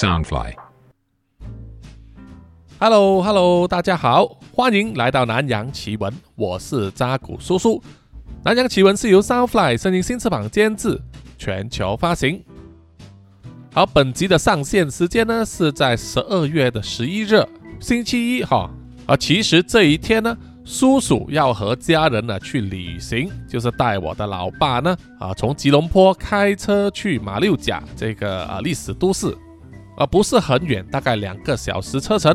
Soundfly。Hello Hello，大家好，欢迎来到南洋奇闻，我是扎古叔叔。南洋奇闻是由 Soundfly 声音新翅膀监制，全球发行。好，本集的上线时间呢是在十二月的十一日，星期一哈。啊，其实这一天呢，叔叔要和家人呢去旅行，就是带我的老爸呢啊从吉隆坡开车去马六甲这个啊历史都市，啊不是很远，大概两个小时车程。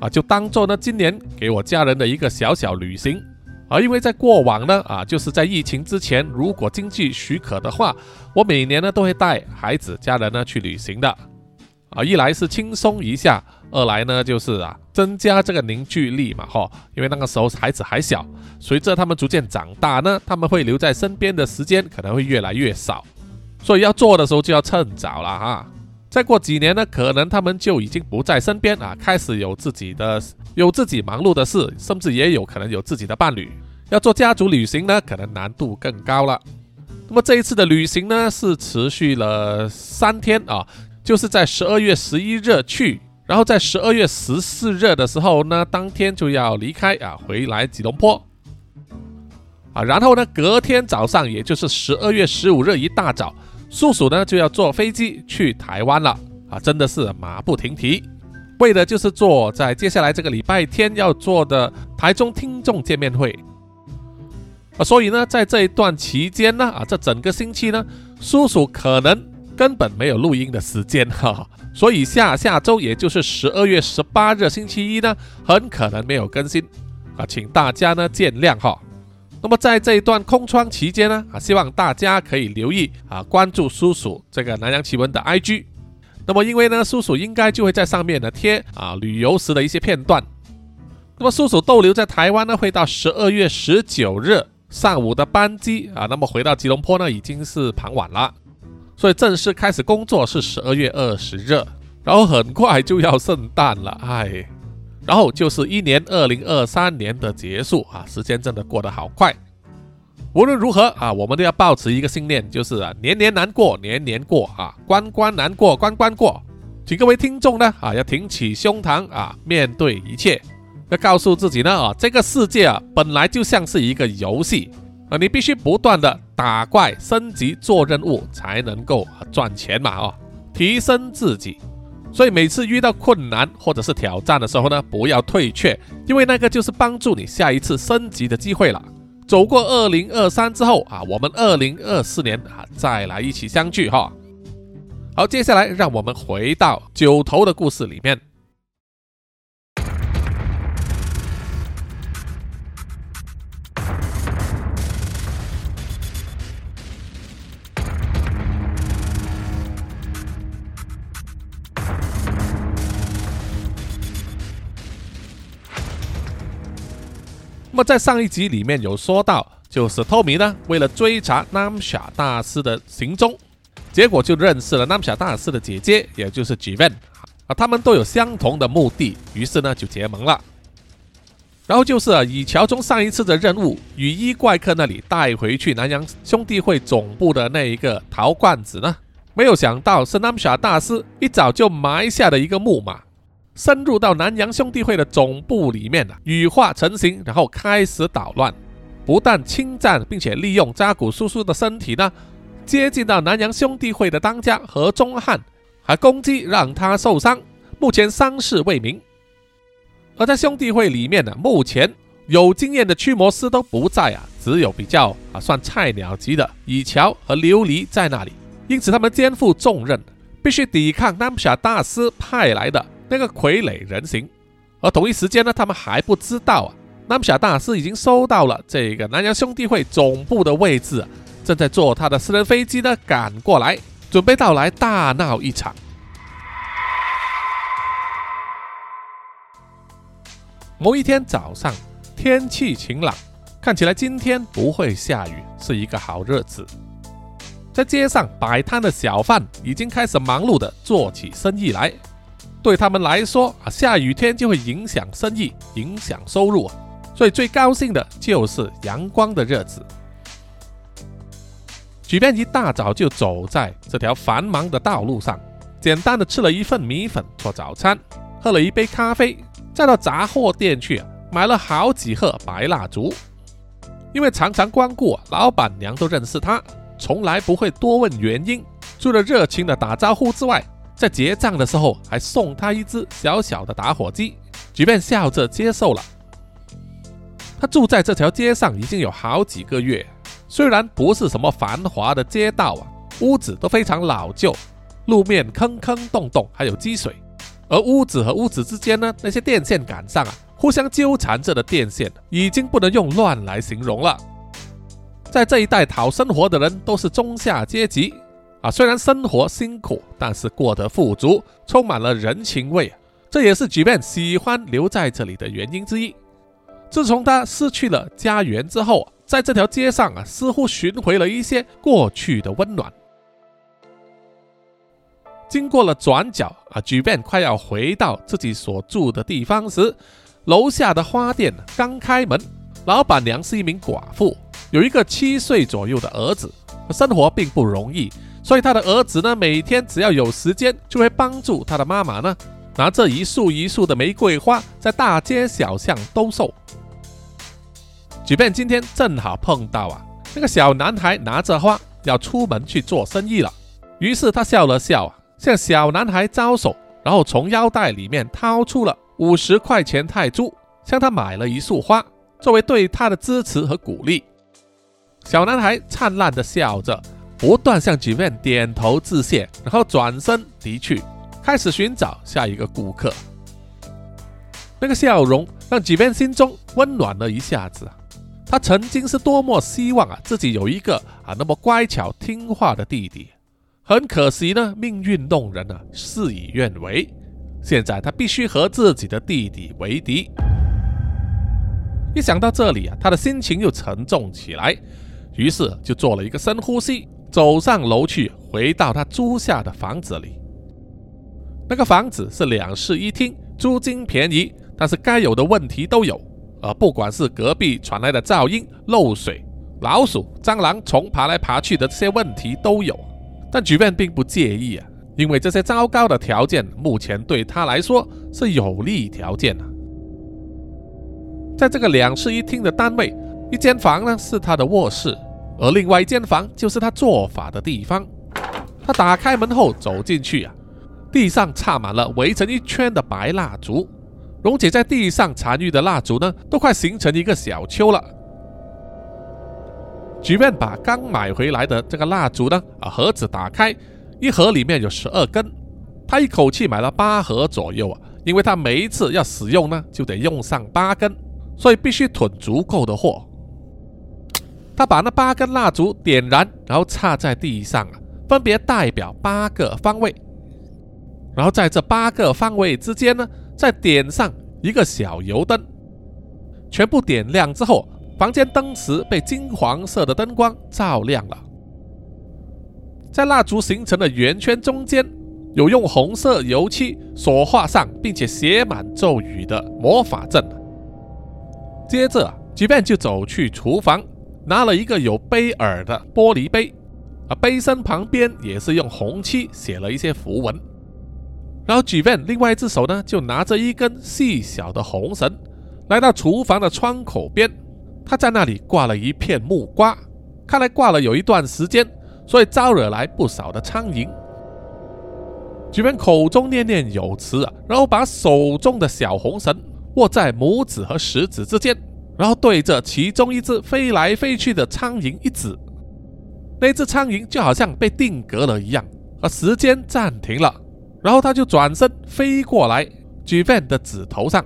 啊，就当做呢今年给我家人的一个小小旅行啊，因为在过往呢啊，就是在疫情之前，如果经济许可的话，我每年呢都会带孩子家人呢去旅行的啊，一来是轻松一下，二来呢就是啊增加这个凝聚力嘛哈，因为那个时候孩子还小，随着他们逐渐长大呢，他们会留在身边的时间可能会越来越少，所以要做的时候就要趁早了哈。再过几年呢，可能他们就已经不在身边啊，开始有自己的、有自己忙碌的事，甚至也有可能有自己的伴侣。要做家族旅行呢，可能难度更高了。那么这一次的旅行呢，是持续了三天啊，就是在十二月十一日去，然后在十二月十四日的时候呢，当天就要离开啊，回来吉隆坡啊，然后呢，隔天早上，也就是十二月十五日一大早。叔叔呢就要坐飞机去台湾了。啊，真的是马不停蹄，为的就是做在接下来这个礼拜天要做的台中听众见面会。啊，所以呢，在这一段期间呢啊，这整个星期呢，叔叔可能根本没有录音的时间哈，所以下下周也就是十二月十八日星期一呢，很可能没有更新。啊，请大家呢见谅哈。那么在这一段空窗期间呢，啊，希望大家可以留意啊，关注叔叔这个南洋奇闻的 IG。那么因为呢，叔叔应该就会在上面呢贴啊旅游时的一些片段。那么叔叔逗留在台湾呢，会到十二月十九日上午的班机啊，那么回到吉隆坡呢已经是傍晚了，所以正式开始工作是十二月二十日，然后很快就要圣诞了，哎。然后就是一年二零二三年的结束啊，时间真的过得好快。无论如何啊，我们都要保持一个信念，就是啊，年年难过年年过啊，关关难过关关过。请各位听众呢啊，要挺起胸膛啊，面对一切，要告诉自己呢啊，这个世界啊本来就像是一个游戏啊，你必须不断的打怪升级做任务才能够赚钱嘛啊，提升自己。所以每次遇到困难或者是挑战的时候呢，不要退却，因为那个就是帮助你下一次升级的机会了。走过二零二三之后啊，我们二零二四年啊再来一起相聚哈。好，接下来让我们回到九头的故事里面。在上一集里面有说到，就是托米呢，为了追查南夏大师的行踪，结果就认识了南夏大师的姐姐，也就是 Jiven 啊，他们都有相同的目的，于是呢就结盟了。然后就是啊，以乔中上一次的任务，雨衣怪客那里带回去南洋兄弟会总部的那一个陶罐子呢，没有想到是南夏大师一早就埋下的一个木马。深入到南洋兄弟会的总部里面啊，羽化成型，然后开始捣乱，不但侵占，并且利用扎古叔叔的身体呢，接近到南洋兄弟会的当家何忠汉，还攻击让他受伤，目前伤势未明。而在兄弟会里面呢，目前有经验的驱魔师都不在啊，只有比较啊算菜鸟级的以乔和琉璃在那里，因此他们肩负重任，必须抵抗南夏大师派来的。那个傀儡人形，而同一时间呢，他们还不知道啊，南小大师已经收到了这个南洋兄弟会总部的位置，正在坐他的私人飞机呢赶过来，准备到来大闹一场。某一天早上，天气晴朗，看起来今天不会下雨，是一个好日子。在街上摆摊的小贩已经开始忙碌的做起生意来。对他们来说啊，下雨天就会影响生意，影响收入，所以最高兴的就是阳光的日子。举便一大早就走在这条繁忙的道路上，简单的吃了一份米粉做早餐，喝了一杯咖啡，再到杂货店去买了好几盒白蜡烛。因为常常光顾，老板娘都认识他，从来不会多问原因，除了热情的打招呼之外，在结账的时候还送他一只小小的打火机，即便笑着接受了。他住在这条街上已经有好几个月，虽然不是什么繁华的街道啊，屋子都非常老旧，路面坑坑洞洞，还有积水。而屋子和屋子之间呢，那些电线杆上啊，互相纠缠着的电线，已经不能用乱来形容了。在这一带讨生活的人都是中下阶级啊，虽然生活辛苦，但是过得富足，充满了人情味，这也是举便喜欢留在这里的原因之一。自从他失去了家园之后，在这条街上啊，似乎寻回了一些过去的温暖。经过了转角啊，举便快要回到自己所住的地方时，楼下的花店刚开门。老板娘是一名寡妇，有一个七岁左右的儿子，生活并不容易，所以他的儿子呢，每天只要有时间，就会帮助他的妈妈呢，拿着一束一束的玫瑰花，在大街小巷兜售。即便今天正好碰到啊，那个小男孩拿着花要出门去做生意了，于是他笑了笑啊，向小男孩招手，然后从腰带里面掏出了五十块钱泰铢，向他买了一束花，作为对他的支持和鼓励。小男孩灿烂的笑着，不断向吉便点头致谢，然后转身离去，开始寻找下一个顾客。那个笑容让吉便心中温暖了一下子。他曾经是多么希望啊，自己有一个啊那么乖巧听话的弟弟，很可惜呢，命运弄人啊，事与愿违。现在他必须和自己的弟弟为敌。一想到这里啊，他的心情又沉重起来，于是就做了一个深呼吸，走上楼去，回到他租下的房子里。那个房子是两室一厅，租金便宜，但是该有的问题都有。而不管是隔壁传来的噪音、漏水、老鼠、蟑螂、虫爬来爬去的这些问题都有，但举便并不介意啊，因为这些糟糕的条件目前对他来说是有利条件啊。在这个两室一厅的单位，一间房呢是他的卧室，而另外一间房就是他做法的地方。他打开门后走进去啊，地上插满了围成一圈的白蜡烛。溶解在地上残余的蜡烛呢，都快形成一个小丘了。举便把刚买回来的这个蜡烛呢，啊盒子打开，一盒里面有十二根，他一口气买了八盒左右啊，因为他每一次要使用呢，就得用上八根，所以必须囤足够的货。他把那八根蜡烛点燃，然后插在地上啊，分别代表八个方位，然后在这八个方位之间呢。再点上一个小油灯，全部点亮之后，房间灯池被金黄色的灯光照亮了。在蜡烛形成的圆圈中间，有用红色油漆所画上并且写满咒语的魔法阵。接着，吉便就走去厨房，拿了一个有杯耳的玻璃杯，啊杯身旁边也是用红漆写了一些符文。然后举便另外一只手呢，就拿着一根细小的红绳，来到厨房的窗口边。他在那里挂了一片木瓜，看来挂了有一段时间，所以招惹来不少的苍蝇。举便口中念念有词啊，然后把手中的小红绳握在拇指和食指之间，然后对着其中一只飞来飞去的苍蝇一指，那只苍蝇就好像被定格了一样，而时间暂停了。然后他就转身飞过来，举便的指头上，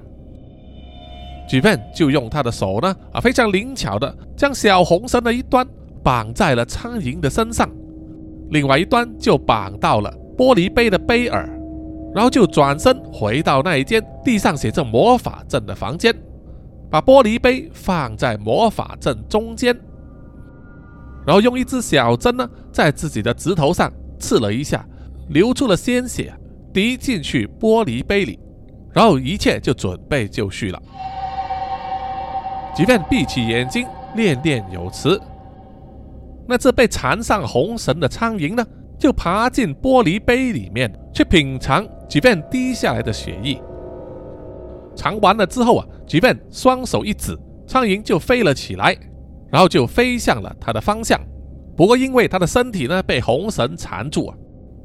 举便就用他的手呢啊非常灵巧的将小红绳的一端绑在了苍蝇的身上，另外一端就绑到了玻璃杯的杯耳，然后就转身回到那一间地上写着魔法阵的房间，把玻璃杯放在魔法阵中间，然后用一支小针呢在自己的指头上刺了一下，流出了鲜血。滴进去玻璃杯里，然后一切就准备就绪了。即便闭起眼睛，念念有词，那只被缠上红绳的苍蝇呢，就爬进玻璃杯里面去品尝即便滴下来的血液。尝完了之后啊，吉便双手一指，苍蝇就飞了起来，然后就飞向了他的方向。不过因为他的身体呢被红绳缠住啊，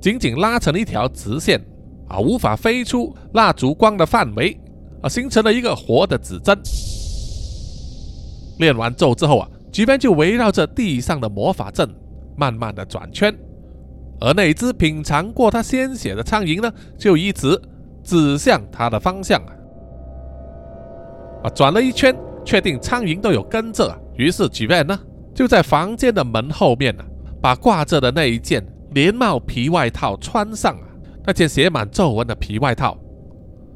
紧紧拉成了一条直线啊，无法飞出蜡烛光的范围啊，形成了一个活的指针。练完咒之后啊，吉便就围绕着地上的魔法阵慢慢的转圈。而那只品尝过他鲜血的苍蝇呢，就一直指向他的方向啊！啊，转了一圈，确定苍蝇都有跟着，于是举便呢就在房间的门后面呢，把挂着的那一件连帽皮外套穿上啊，那件写满皱纹的皮外套。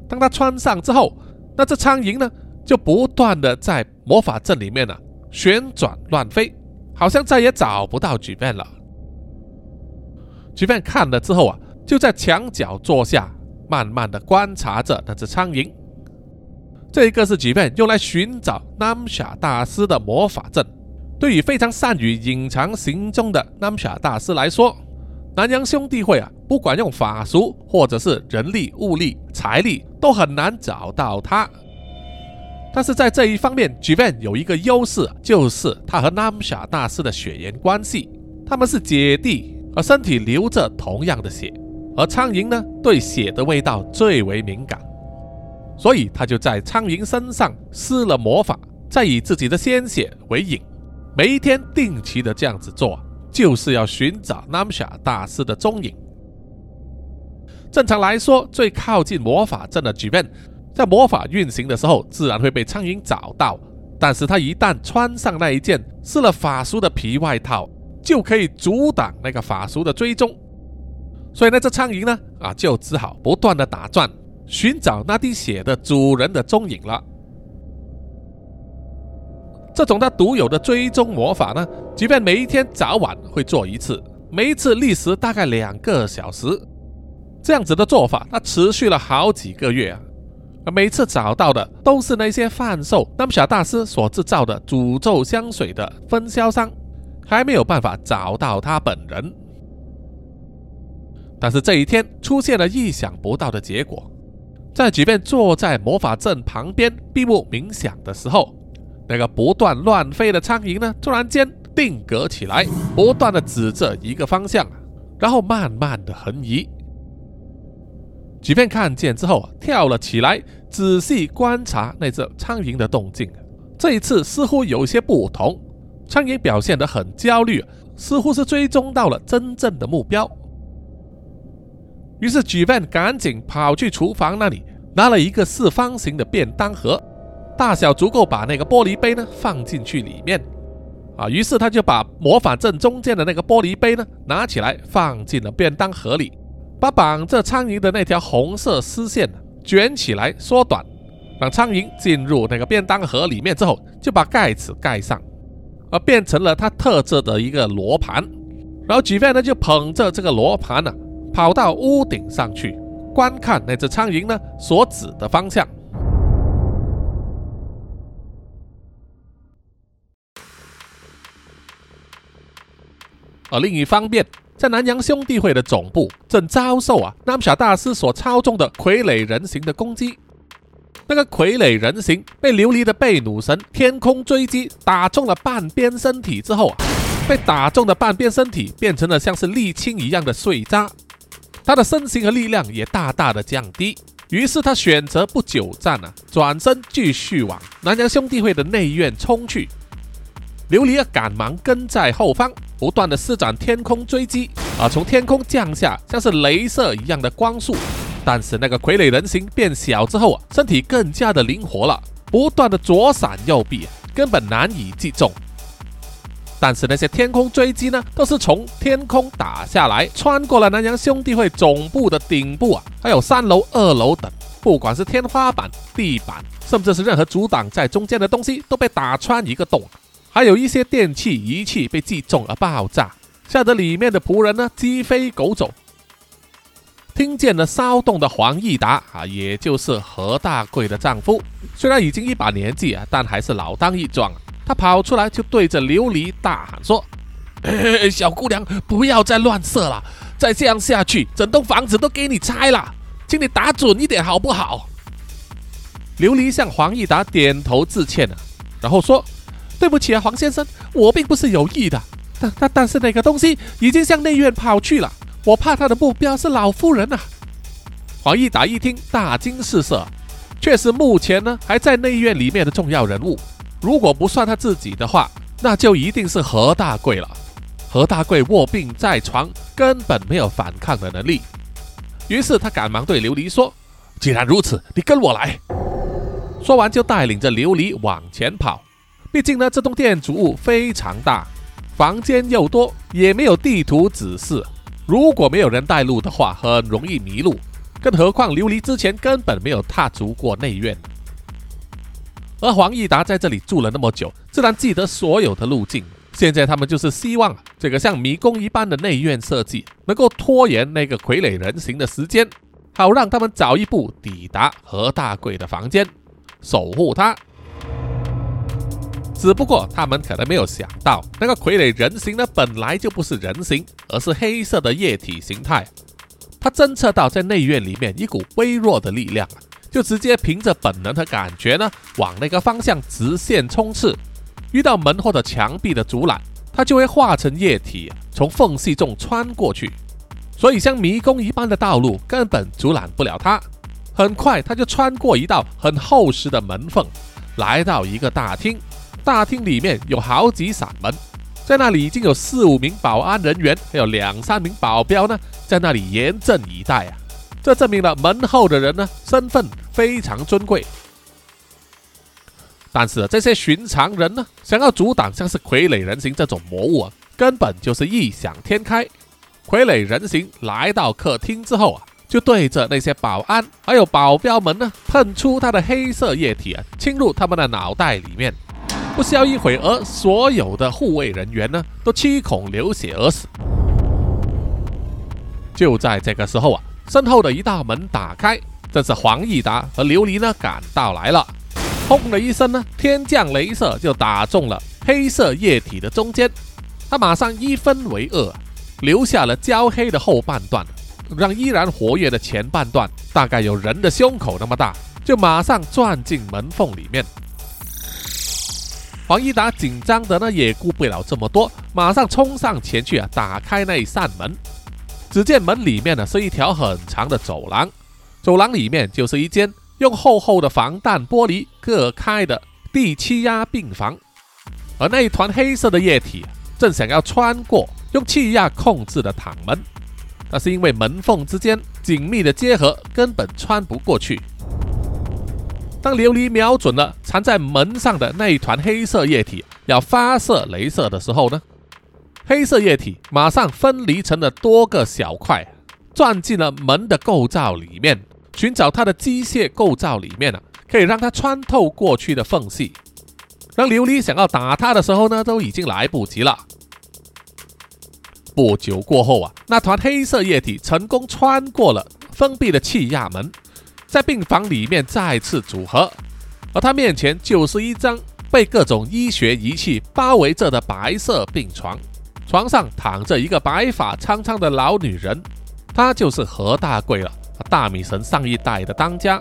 当他穿上之后，那只苍蝇呢就不断的在魔法阵里面呢旋转乱飞，好像再也找不到举便了。举便看了之后啊，就在墙角坐下，慢慢的观察着那只苍蝇。这一个是举便用来寻找南夏大师的魔法阵。对于非常善于隐藏行踪的南夏大师来说，南洋兄弟会啊，不管用法术或者是人力、物力、财力，都很难找到他。但是在这一方面，举便有一个优势，就是他和南夏大师的血缘关系，他们是姐弟。而身体流着同样的血，而苍蝇呢，对血的味道最为敏感，所以他就在苍蝇身上施了魔法，再以自己的鲜血为引，每一天定期的这样子做，就是要寻找 Namsha 大师的踪影。正常来说，最靠近魔法阵的举便，在魔法运行的时候，自然会被苍蝇找到，但是他一旦穿上那一件施了法术的皮外套。就可以阻挡那个法术的追踪，所以呢，这苍蝇呢，啊，就只好不断的打转，寻找那滴血的主人的踪影了。这种他独有的追踪魔法呢，即便每一天早晚会做一次，每一次历时大概两个小时，这样子的做法，他持续了好几个月啊。每次找到的都是那些贩售那么小大师所制造的诅咒香水的分销商。还没有办法找到他本人，但是这一天出现了意想不到的结果。在即便坐在魔法阵旁边闭目冥想的时候，那个不断乱飞的苍蝇呢，突然间定格起来，不断的指着一个方向，然后慢慢的横移。即便看见之后，跳了起来，仔细观察那只苍蝇的动静。这一次似乎有些不同。苍蝇表现得很焦虑，似乎是追踪到了真正的目标。于是举办赶紧跑去厨房那里，拿了一个四方形的便当盒，大小足够把那个玻璃杯呢放进去里面。啊，于是他就把魔法阵中间的那个玻璃杯呢拿起来放进了便当盒里，把绑着苍蝇的那条红色丝线卷起来缩短，让苍蝇进入那个便当盒里面之后，就把盖子盖上。而变成了他特制的一个罗盘，然后举便呢就捧着这个罗盘呢，跑到屋顶上去观看那只苍蝇呢所指的方向。而另一方面，在南洋兄弟会的总部正遭受啊南小大师所操纵的傀儡人形的攻击。那个傀儡人形被琉璃的贝努神天空追击打中了半边身体之后啊，被打中的半边身体变成了像是沥青一样的碎渣，他的身形和力量也大大的降低。于是他选择不久战了，转身继续往南洋兄弟会的内院冲去。琉璃赶忙跟在后方，不断的施展天空追击啊，从天空降下像是镭射一样的光束。但是那个傀儡人形变小之后啊，身体更加的灵活了，不断的左闪右避，根本难以击中。但是那些天空追击呢，都是从天空打下来，穿过了南洋兄弟会总部的顶部啊，还有三楼、二楼等，不管是天花板、地板，甚至是任何阻挡在中间的东西，都被打穿一个洞。还有一些电器仪器被击中而爆炸，吓得里面的仆人呢鸡飞狗走。听见了骚动的黄义达啊，也就是何大贵的丈夫，虽然已经一把年纪啊，但还是老当益壮。他跑出来就对着琉璃大喊说：“ 小姑娘，不要再乱射了，再这样下去，整栋房子都给你拆了，请你打准一点好不好？琉璃向黄义达点头致歉了，然后说：“对不起啊，黄先生，我并不是有意的。但但但是那个东西已经向内院跑去了，我怕他的目标是老夫人啊。”黄义达一听，大惊失色，确实目前呢还在内院里面的重要人物，如果不算他自己的话，那就一定是何大贵了。何大贵卧病在床，根本没有反抗的能力。于是他赶忙对琉璃说：“既然如此，你跟我来。”说完就带领着琉璃往前跑。毕竟呢，这栋建筑物非常大，房间又多，也没有地图指示。如果没有人带路的话，很容易迷路。更何况琉璃之前根本没有踏足过内院，而黄义达在这里住了那么久，自然记得所有的路径。现在他们就是希望这个像迷宫一般的内院设计能够拖延那个傀儡人形的时间，好让他们早一步抵达何大贵的房间。守护他，只不过他们可能没有想到，那个傀儡人形呢，本来就不是人形，而是黑色的液体形态。他侦测到在内院里面一股微弱的力量，就直接凭着本能的感觉呢，往那个方向直线冲刺。遇到门或者墙壁的阻拦，它就会化成液体，从缝隙中穿过去。所以像迷宫一般的道路根本阻拦不了它。很快，它就穿过一道很厚实的门缝，来到一个大厅。大厅里面有好几扇门，在那里已经有四五名保安人员，还有两三名保镖呢，在那里严阵以待啊。这证明了门后的人呢，身份非常尊贵。但是这些寻常人呢，想要阻挡像是傀儡人形这种魔物啊，根本就是异想天开。傀儡人形来到客厅之后啊。就对着那些保安还有保镖们呢，喷出他的黑色液体啊，侵入他们的脑袋里面。不消一会儿，所有的护卫人员呢，都七孔流血而死。就在这个时候啊，身后的一道门打开，这是黄义达和琉璃呢赶到来了。轰的一声呢，天降镭射就打中了黑色液体的中间，他马上一分为二，留下了焦黑的后半段。让依然活跃的前半段，大概有人的胸口那么大，就马上钻进门缝里面。黄义达紧张的呢，也顾不了这么多，马上冲上前去啊，打开那一扇门。只见门里面呢是一条很长的走廊，走廊里面就是一间用厚厚的防弹玻璃隔开的地气压病房，而那一团黑色的液体正想要穿过用气压控制的躺门。那是因为门缝之间紧密的结合，根本穿不过去。当琉璃瞄准了藏在门上的那一团黑色液体，要发射镭射的时候呢，黑色液体马上分离成了多个小块，钻进了门的构造里面，寻找它的机械构造里面啊，可以让它穿透过去的缝隙。当琉璃想要打它的时候呢，都已经来不及了。不久过后啊，那团黑色液体成功穿过了封闭的气压门，在病房里面再次组合，而他面前就是一张被各种医学仪器包围着的白色病床，床上躺着一个白发苍苍的老女人，她就是何大贵了，大米神上一代的当家。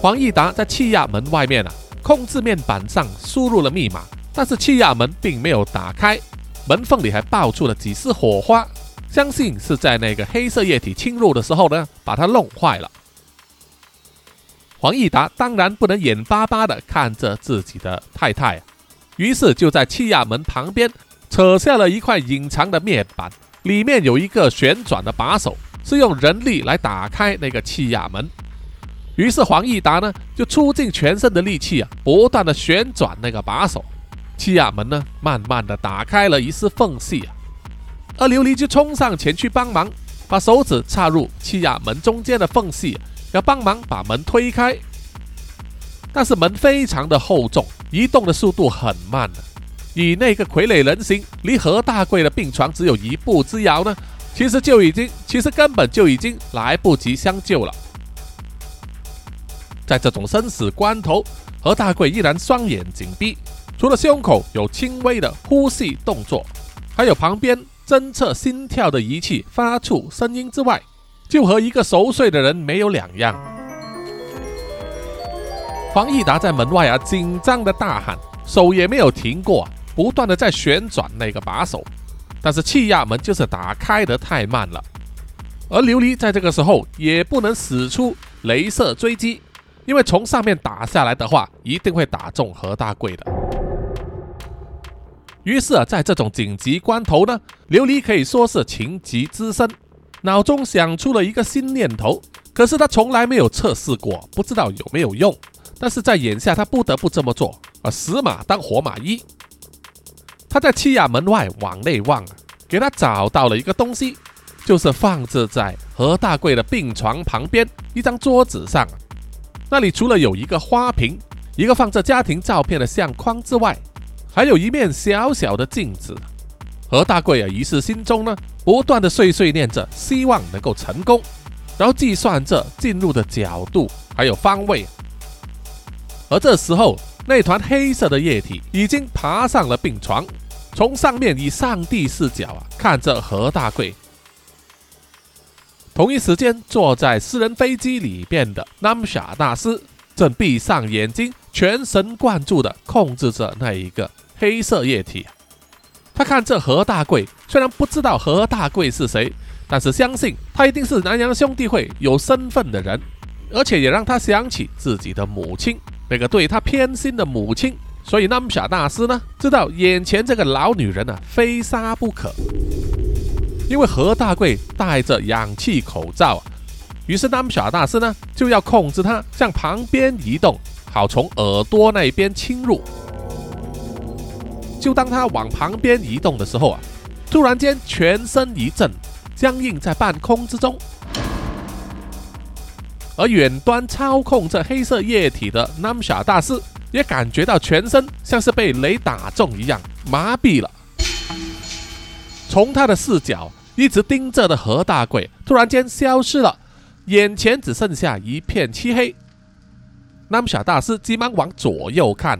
黄义达在气压门外面啊，控制面板上输入了密码。但是气压门并没有打开，门缝里还爆出了几丝火花，相信是在那个黑色液体侵入的时候呢，把它弄坏了。黄义达当然不能眼巴巴地看着自己的太太，于是就在气压门旁边扯下了一块隐藏的面板，里面有一个旋转的把手，是用人力来打开那个气压门。于是黄义达呢，就出尽全身的力气啊，不断地旋转那个把手。气压门呢，慢慢的打开了一丝缝隙啊，而琉璃就冲上前去帮忙，把手指插入气压门中间的缝隙，要帮忙把门推开。但是门非常的厚重，移动的速度很慢的。以那个傀儡人形离何大贵的病床只有一步之遥呢，其实就已经，其实根本就已经来不及相救了。在这种生死关头，何大贵依然双眼紧闭。除了胸口有轻微的呼吸动作，还有旁边侦测心跳的仪器发出声音之外，就和一个熟睡的人没有两样。黄义达在门外啊，紧张的大喊，手也没有停过，不断的在旋转那个把手，但是气压门就是打开的太慢了。而琉璃在这个时候也不能使出镭射追击，因为从上面打下来的话，一定会打中何大贵的。于是啊，在这种紧急关头呢，琉璃可以说是情急之深，脑中想出了一个新念头，可是他从来没有测试过，不知道有没有用。但是在眼下，他不得不这么做啊！死马当活马医。他在气压门外往内望，给他找到了一个东西，就是放置在何大贵的病床旁边一张桌子上。那里除了有一个花瓶、一个放着家庭照片的相框之外，还有一面小小的镜子。何大贵啊，于是心中呢，不断的碎碎念着，希望能够成功，然后计算着进入的角度还有方位。而这时候，那团黑色的液体已经爬上了病床，从上面以上帝视角啊看着何大贵。同一时间，坐在私人飞机里边的南姆夏大师正闭上眼睛，全神贯注地控制着那一个黑色液体。他看这何大贵，虽然不知道何大贵是谁，但是相信他一定是南洋兄弟会有身份的人，而且也让他想起自己的母亲。那个对他偏心的母亲，所以南姆夏大师呢，知道眼前这个老女人呢，非杀不可。因为何大贵戴着氧气口罩啊，于是南姆夏大师呢，就要控制他向旁边移动，好从耳朵那边侵入。就当他往旁边移动的时候啊，突然间全身一震，僵硬在半空之中。而远端操控这黑色液体的南夏大师也感觉到全身像是被雷打中一样麻痹了。从他的视角一直盯着的何大贵突然间消失了，眼前只剩下一片漆黑。Namsha 大师急忙往左右看，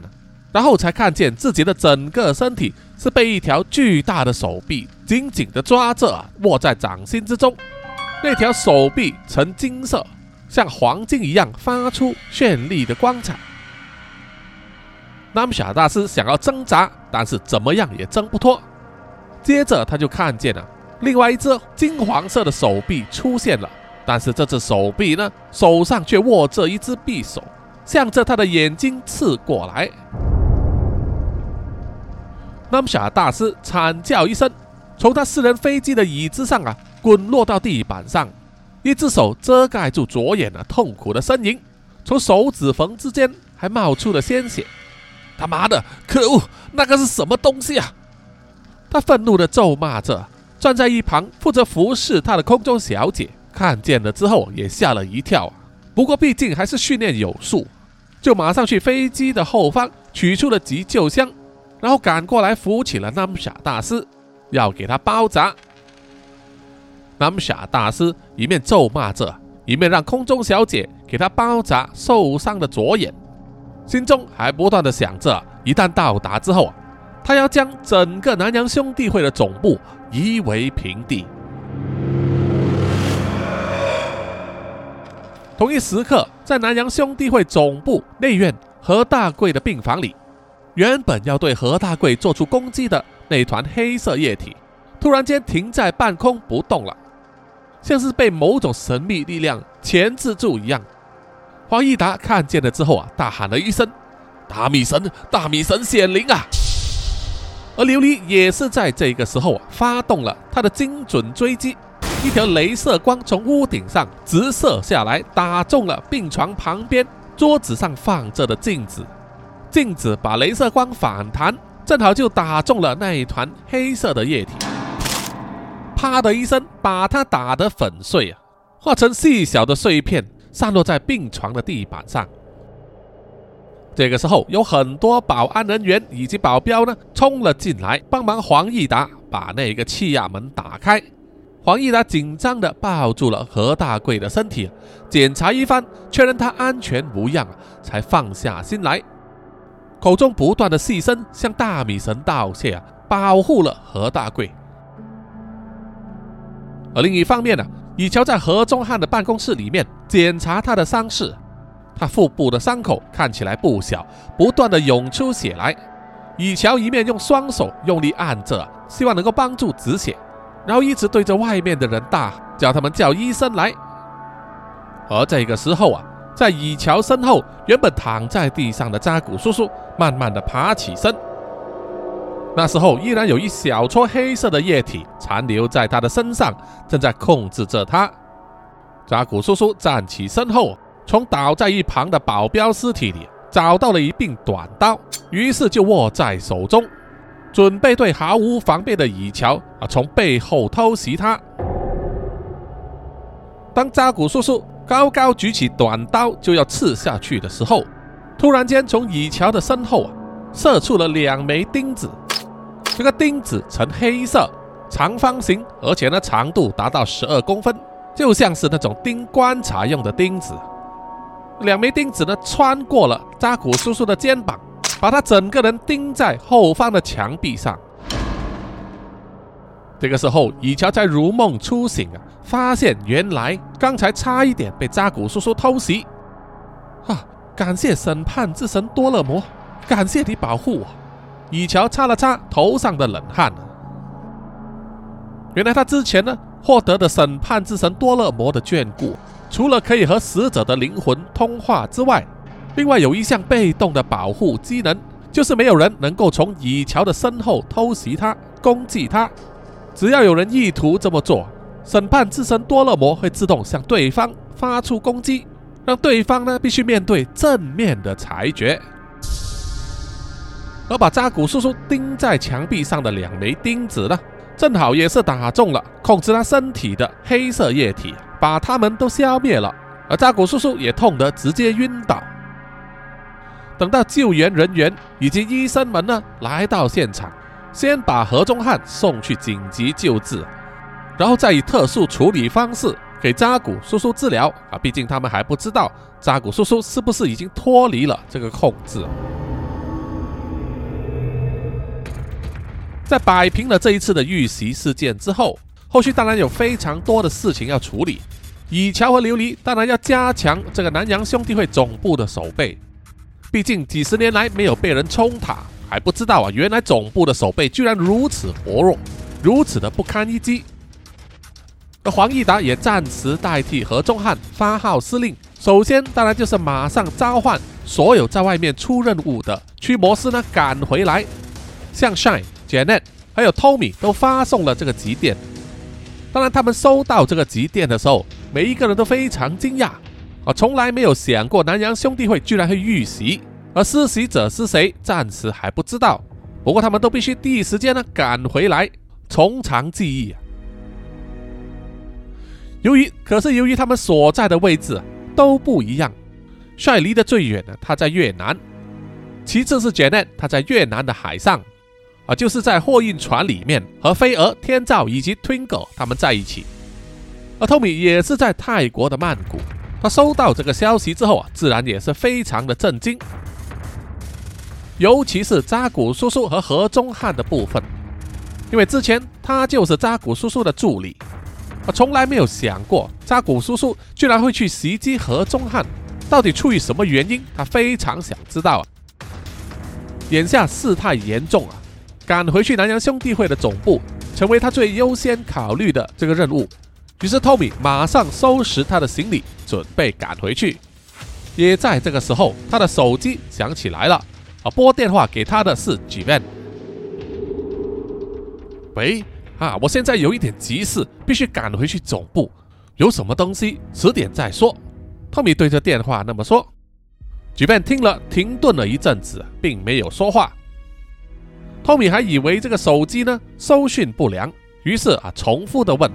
然后才看见自己的整个身体是被一条巨大的手臂紧紧地抓着，握在掌心之中。那条手臂呈金色。像黄金一样发出绚丽的光彩。南夏大师想要挣扎，但是怎么样也挣不脱。接着他就看见了另外一只金黄色的手臂出现了，但是这只手臂呢，手上却握着一只匕首，向着他的眼睛刺过来。南夏大师惨叫一声，从他私人飞机的椅子上啊滚落到地板上。一只手遮盖住左眼的痛苦的呻吟，从手指缝之间还冒出了鲜血。他妈的，可恶！那个是什么东西啊？他愤怒地咒骂着。站在一旁负责服侍他的空中小姐看见了之后也吓了一跳。不过毕竟还是训练有素，就马上去飞机的后方取出了急救箱，然后赶过来扶起了南傻大师，要给他包扎。南夏大师一面咒骂着，一面让空中小姐给他包扎受伤的左眼，心中还不断的想着：一旦到达之后，他要将整个南洋兄弟会的总部夷为平地。同一时刻，在南洋兄弟会总部内院何大贵的病房里，原本要对何大贵做出攻击的那团黑色液体，突然间停在半空不动了。像是被某种神秘力量钳制住一样，黄义达看见了之后啊，大喊了一声：“大米神，大米神显灵啊！”而琉璃也是在这个时候啊，发动了他的精准追击，一条镭射光从屋顶上直射下来，打中了病床旁边桌子上放着的镜子，镜子把镭射光反弹，正好就打中了那一团黑色的液体。啪的一声，把他打得粉碎啊，化成细小的碎片，散落在病床的地板上。这个时候，有很多保安人员以及保镖呢，冲了进来，帮忙黄义达把那个气压门打开。黄义达紧张地抱住了何大贵的身体，检查一番，确认他安全无恙，才放下心来，口中不断的细声向大米神道谢啊。保护了何大贵。而另一方面呢，以乔在何中汉的办公室里面检查他的伤势，他腹部的伤口看起来不小，不断的涌出血来。以乔一面用双手用力按着，希望能够帮助止血，然后一直对着外面的人大叫他们叫医生来。而这个时候啊，在以乔身后，原本躺在地上的扎古叔叔慢慢的爬起身。那时候依然有一小撮黑色的液体残留在他的身上，正在控制着他。扎古叔叔站起身后，从倒在一旁的保镖尸体里找到了一柄短刀，于是就握在手中，准备对毫无防备的以乔啊从背后偷袭他。当扎古叔叔高高举起短刀就要刺下去的时候，突然间从以乔的身后啊射出了两枚钉子。这个钉子呈黑色、长方形，而且呢长度达到十二公分，就像是那种钉棺材用的钉子。两枚钉子呢穿过了扎古叔叔的肩膀，把他整个人钉在后方的墙壁上。这个时候，以乔才如梦初醒啊，发现原来刚才差一点被扎古叔叔偷袭。啊！感谢审判之神多勒摩，感谢你保护我。以乔擦了擦头上的冷汗，原来他之前呢获得的审判之神多勒摩的眷顾，除了可以和死者的灵魂通话之外，另外有一项被动的保护机能，就是没有人能够从以乔的身后偷袭他、攻击他。只要有人意图这么做，审判之神多勒摩会自动向对方发出攻击，让对方呢必须面对正面的裁决。而把扎古叔叔钉在墙壁上的两枚钉子呢，正好也是打中了控制他身体的黑色液体，把他们都消灭了。而扎古叔叔也痛得直接晕倒。等到救援人员以及医生们呢来到现场，先把何中汉送去紧急救治，然后再以特殊处理方式给扎古叔叔治疗啊！毕竟他们还不知道扎古叔叔是不是已经脱离了这个控制。在摆平了这一次的遇袭事件之后，后续当然有非常多的事情要处理。以乔和琉璃当然要加强这个南洋兄弟会总部的守备，毕竟几十年来没有被人冲塔，还不知道啊，原来总部的守备居然如此薄弱，如此的不堪一击。而黄义达也暂时代替何中汉发号施令，首先当然就是马上召唤所有在外面出任务的驱魔师呢赶回来，向 shy。Janet 还有 Tommy 都发送了这个急电。当然，他们收到这个急电的时候，每一个人都非常惊讶啊，从来没有想过南洋兄弟会居然会遇袭，而施袭者是谁，暂时还不知道。不过，他们都必须第一时间呢赶回来，从长计议。由于，可是由于他们所在的位置都不一样，帅离得最远的他在越南，其次是 Janet，他在越南的海上。啊，就是在货运船里面和飞蛾、天照以及 Twinkle 他们在一起，而 Tommy 也是在泰国的曼谷。他收到这个消息之后啊，自然也是非常的震惊，尤其是扎古叔叔和何中汉的部分，因为之前他就是扎古叔叔的助理，啊，从来没有想过扎古叔叔居然会去袭击何中汉，到底出于什么原因？他非常想知道啊。眼下事态严重啊。赶回去南洋兄弟会的总部，成为他最优先考虑的这个任务。于是，托米马上收拾他的行李，准备赶回去。也在这个时候，他的手机响起来了。啊，拨电话给他的是 j i。喂，啊，我现在有一点急事，必须赶回去总部。有什么东西，迟点再说。托米对着电话那么说。j i 听了，停顿了一阵子，并没有说话。托米还以为这个手机呢收讯不良，于是啊重复的问：“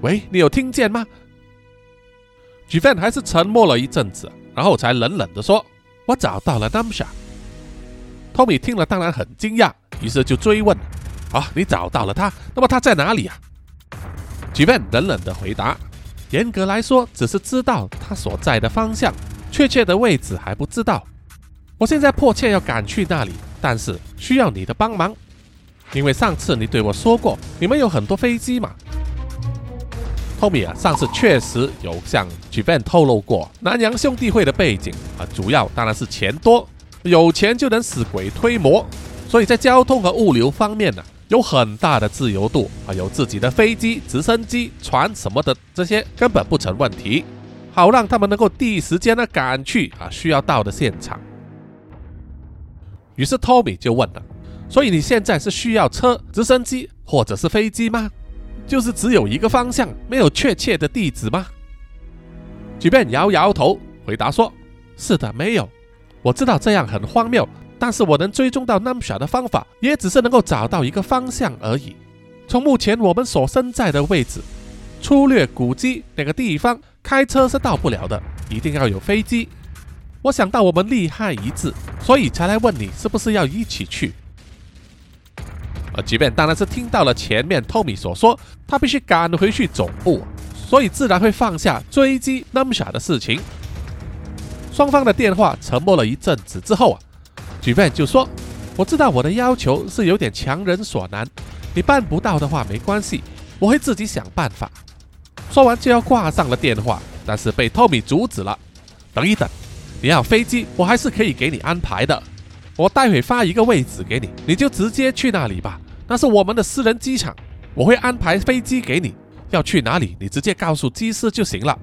喂，你有听见吗？” g v a n 还是沉默了一阵子，然后才冷冷的说：“我找到了 Namsha。”托米听了当然很惊讶，于是就追问：“啊，你找到了他？那么他在哪里啊 g v a n 冷冷的回答：“严格来说，只是知道他所在的方向，确切的位置还不知道。我现在迫切要赶去那里。”但是需要你的帮忙。因为上次你对我说过，你们有很多飞机嘛。托米啊，上次确实有向 g v a n 透露过南洋兄弟会的背景啊，主要当然是钱多，有钱就能使鬼推磨，所以在交通和物流方面呢，有很大的自由度啊，有自己的飞机、直升机、船什么的，这些根本不成问题，好让他们能够第一时间呢赶去啊需要到的现场。于是托米就问了：“所以你现在是需要车、直升机或者是飞机吗？”就是只有一个方向，没有确切的地址吗？即便摇摇头，回答说：“是的，没有。我知道这样很荒谬，但是我能追踪到 Namsha 的方法，也只是能够找到一个方向而已。从目前我们所身在的位置，粗略估计那个地方，开车是到不了的，一定要有飞机。我想到我们利害一致，所以才来问你，是不是要一起去？”而即便当然是听到了前面托米所说，他必须赶回去总部，所以自然会放下追击 Namsha 的事情。双方的电话沉默了一阵子之后啊，举便就说：“我知道我的要求是有点强人所难，你办不到的话没关系，我会自己想办法。”说完就要挂上了电话，但是被托米阻止了。等一等，你要飞机，我还是可以给你安排的。我待会发一个位置给你，你就直接去那里吧。那是我们的私人机场，我会安排飞机给你。要去哪里，你直接告诉机师就行了。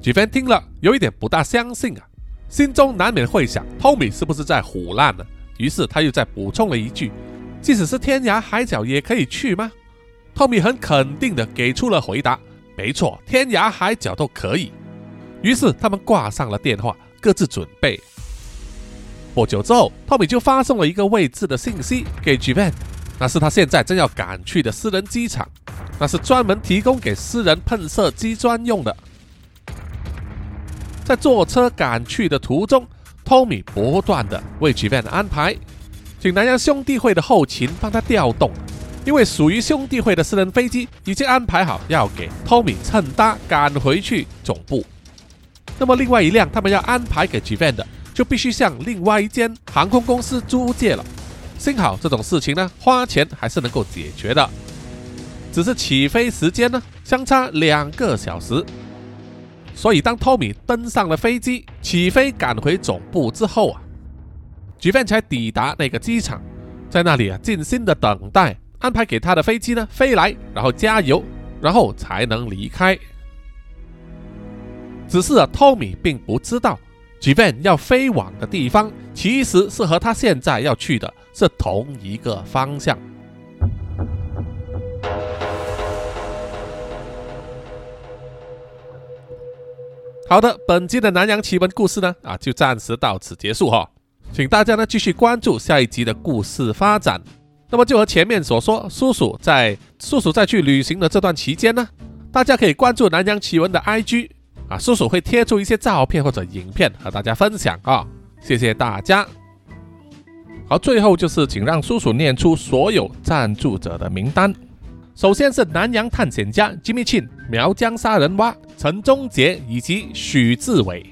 举凡听了，有一点不大相信啊，心中难免会想，Tommy 是不是在胡乱呢？于是他又再补充了一句：“即使是天涯海角也可以去吗？”Tommy 很肯定的给出了回答：“没错，天涯海角都可以。”于是他们挂上了电话，各自准备。不久之后，托米就发送了一个未知的信息给 g v a n 那是他现在正要赶去的私人机场，那是专门提供给私人喷射机专用的。在坐车赶去的途中，托米不断的为 g v a n 安排，请南洋兄弟会的后勤帮他调动，因为属于兄弟会的私人飞机已经安排好要给托米趁搭赶回去总部。那么另外一辆他们要安排给 g v a n 的。就必须向另外一间航空公司租借了。幸好这种事情呢，花钱还是能够解决的。只是起飞时间呢，相差两个小时。所以当托米登上了飞机，起飞赶回总部之后啊，举范才抵达那个机场，在那里啊静心的等待安排给他的飞机呢飞来，然后加油，然后才能离开。只是啊，托米并不知道。即便要飞往的地方，其实是和他现在要去的是同一个方向。好的，本期的南洋奇闻故事呢，啊，就暂时到此结束哈，请大家呢继续关注下一集的故事发展。那么就和前面所说，叔叔在叔叔在去旅行的这段期间呢，大家可以关注南洋奇闻的 IG。啊，叔叔会贴出一些照片或者影片和大家分享啊，谢谢大家。好，最后就是请让叔叔念出所有赞助者的名单。首先是南洋探险家 Jimmy Chin、苗疆杀人蛙陈忠杰以及许志伟，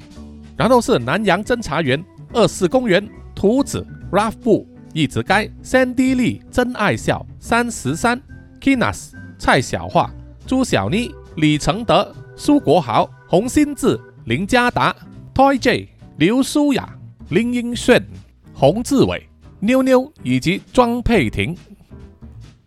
然后是南洋侦查员二四公园图子 Ralph 布一直该 Sandy Lee 真爱笑三十三 Kinas 蔡小桦朱小妮李承德苏国豪。洪新志、林家达、Toy J、刘舒雅、林英炫、洪志伟、妞妞以及庄佩婷。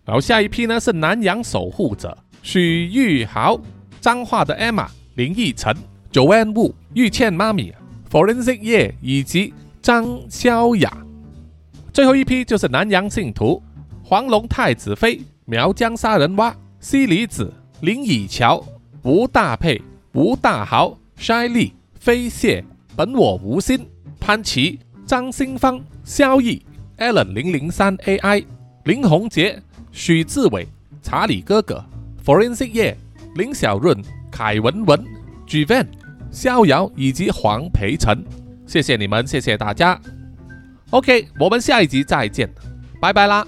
然后下一批呢是南洋守护者许玉豪、彰化的 Emma、林奕晨、Joanne Wu、玉倩妈咪、Forensic 叶以及张潇雅。最后一批就是南洋信徒黄龙太子妃、苗疆杀人蛙、西里子、林以乔、吴大佩。吴大豪、筛利、飞蟹、本我无心、潘琪、张新芳、萧毅、Allen 零零三 AI、林宏杰、许志伟、查理哥哥、Forensic 叶、林小润、凯文文、G Van、逍遥以及黄培成，谢谢你们，谢谢大家。OK，我们下一集再见，拜拜啦。